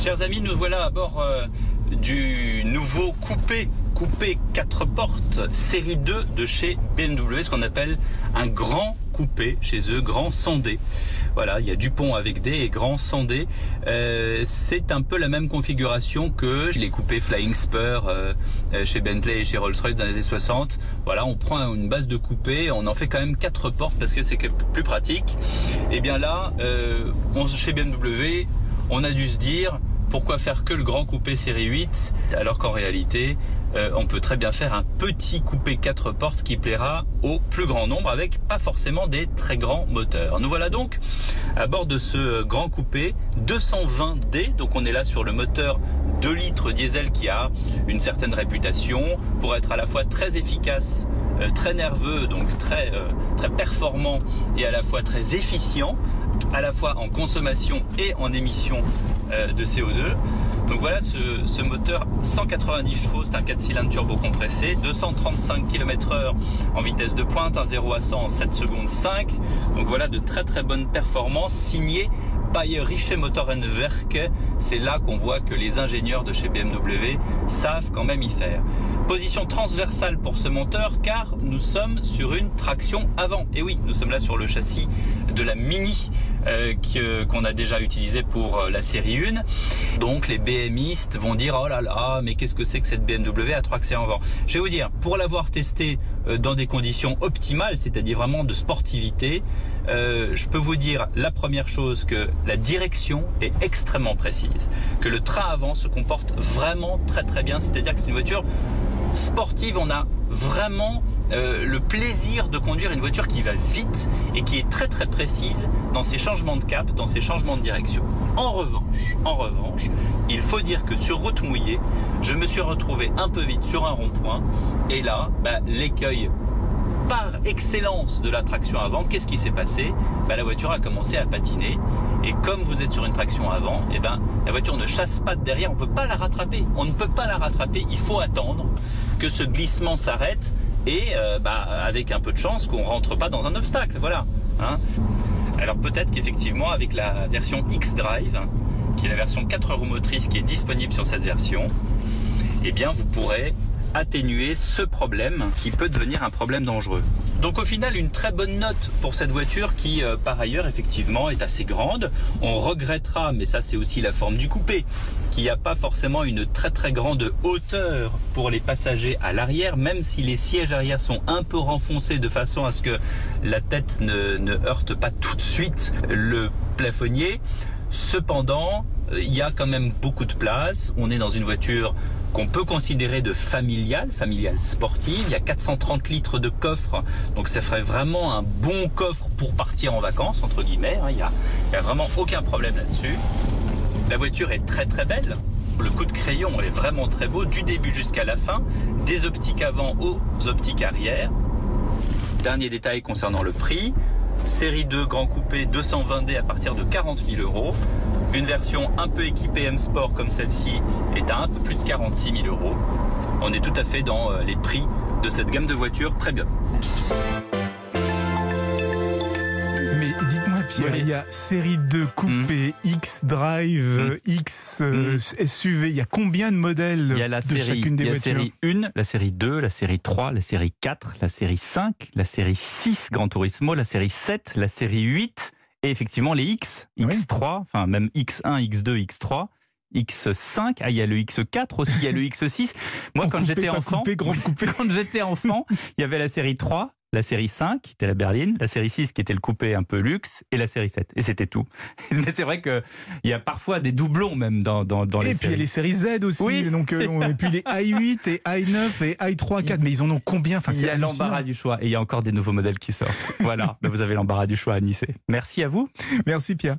Chers amis, nous voilà à bord euh, du nouveau coupé, coupé 4 portes série 2 de chez BMW, ce qu'on appelle un grand coupé chez eux, grand sondé. Voilà, il y a du pont avec D et grand sondé. Euh, c'est un peu la même configuration que les coupés Flying Spur euh, euh, chez Bentley et chez Rolls-Royce dans les années 60. Voilà, on prend une base de coupé, on en fait quand même quatre portes parce que c'est plus pratique. Et bien là, chez BMW, on a dû se dire pourquoi faire que le grand coupé série 8 alors qu'en réalité euh, on peut très bien faire un petit coupé 4 portes qui plaira au plus grand nombre avec pas forcément des très grands moteurs. Nous voilà donc à bord de ce grand coupé 220D, donc on est là sur le moteur 2 litres diesel qui a une certaine réputation pour être à la fois très efficace euh, très nerveux, donc très, euh, très performant et à la fois très efficient, à la fois en consommation et en émission de CO2. Donc voilà ce, moteur 190 chevaux, c'est un 4 cylindres turbo compressé, 235 km/h en vitesse de pointe, un 0 à 100 en 7 secondes 5. Donc voilà de très très bonnes performances signées Bayer Richer Motorenwerk. C'est là qu'on voit que les ingénieurs de chez BMW savent quand même y faire. Position transversale pour ce moteur car nous sommes sur une traction avant. Et oui, nous sommes là sur le châssis de la Mini euh, qu'on a déjà utilisé pour euh, la série 1. Donc les BMistes vont dire oh là là, mais qu'est-ce que c'est que cette BMW à traction avant Je vais vous dire, pour l'avoir testé euh, dans des conditions optimales, c'est-à-dire vraiment de sportivité, je peux vous dire la première chose que la direction est extrêmement précise, que le train avant se comporte vraiment très très bien, c'est-à-dire que c'est une voiture sportive, on a vraiment euh, le plaisir de conduire une voiture qui va vite et qui est très très précise dans ses changements de cap, dans ses changements de direction. En revanche, en revanche, il faut dire que sur route mouillée, je me suis retrouvé un peu vite sur un rond-point et là, bah, l'écueil par excellence de la traction avant, qu'est-ce qui s'est passé? Bah, La voiture a commencé à patiner. Et comme vous êtes sur une traction avant, et eh ben, la voiture ne chasse pas de derrière, on ne peut pas la rattraper. On ne peut pas la rattraper, il faut attendre que ce glissement s'arrête et euh, bah, avec un peu de chance qu'on rentre pas dans un obstacle. Voilà. Hein. Alors peut-être qu'effectivement avec la version X-Drive, qui est la version 4 roues motrices qui est disponible sur cette version, eh vous pourrez atténuer ce problème qui peut devenir un problème dangereux. Donc au final, une très bonne note pour cette voiture qui, euh, par ailleurs, effectivement, est assez grande. On regrettera, mais ça c'est aussi la forme du coupé, qu'il n'y a pas forcément une très très grande hauteur pour les passagers à l'arrière, même si les sièges arrière sont un peu renfoncés de façon à ce que la tête ne, ne heurte pas tout de suite le plafonnier. Cependant, il y a quand même beaucoup de place. On est dans une voiture qu'on peut considérer de familiale, familiale sportive. Il y a 430 litres de coffre, donc ça ferait vraiment un bon coffre pour partir en vacances, entre guillemets. Hein. Il n'y a, a, vraiment aucun problème là-dessus. La voiture est très très belle. Le coup de crayon est vraiment très beau, du début jusqu'à la fin, des optiques avant aux optiques arrière. Dernier détail concernant le prix, série 2 Grand Coupé 220D à partir de 40 000 euros. Une version un peu équipée M Sport comme celle-ci est à un peu plus de 46 000 euros. On est tout à fait dans euh, les prix de cette gamme de voitures très bien. Mais dites-moi Pierre, il y a série 2 coupé, hmm. X Drive, hmm. X euh, hmm. SUV, il y a combien de modèles il y a la de série, chacune des il y a la série 1, la série 2, la série 3, la série 4, la série 5, la série 6 Gran Turismo, la série 7, la série 8 et effectivement, les X, X3, enfin même X1, X2, X3, X5, ah, il y a le X4 aussi, il y a le X6. Moi, quand j'étais enfant, quand j'étais enfant, il y avait la série 3, la série 5 qui était la berline, la série 6 qui était le coupé un peu luxe et la série 7. Et c'était tout. Mais c'est vrai qu'il y a parfois des doublons même dans, dans, dans les séries. Et puis il y a les séries Z aussi. Oui. Donc, euh, et puis les i8 et i9 et i3, 4. Mais ils en ont combien? Enfin, Il y a l'embarras du choix et il y a encore des nouveaux modèles qui sortent. voilà, vous avez l'embarras du choix à Nice. Merci à vous. Merci Pierre.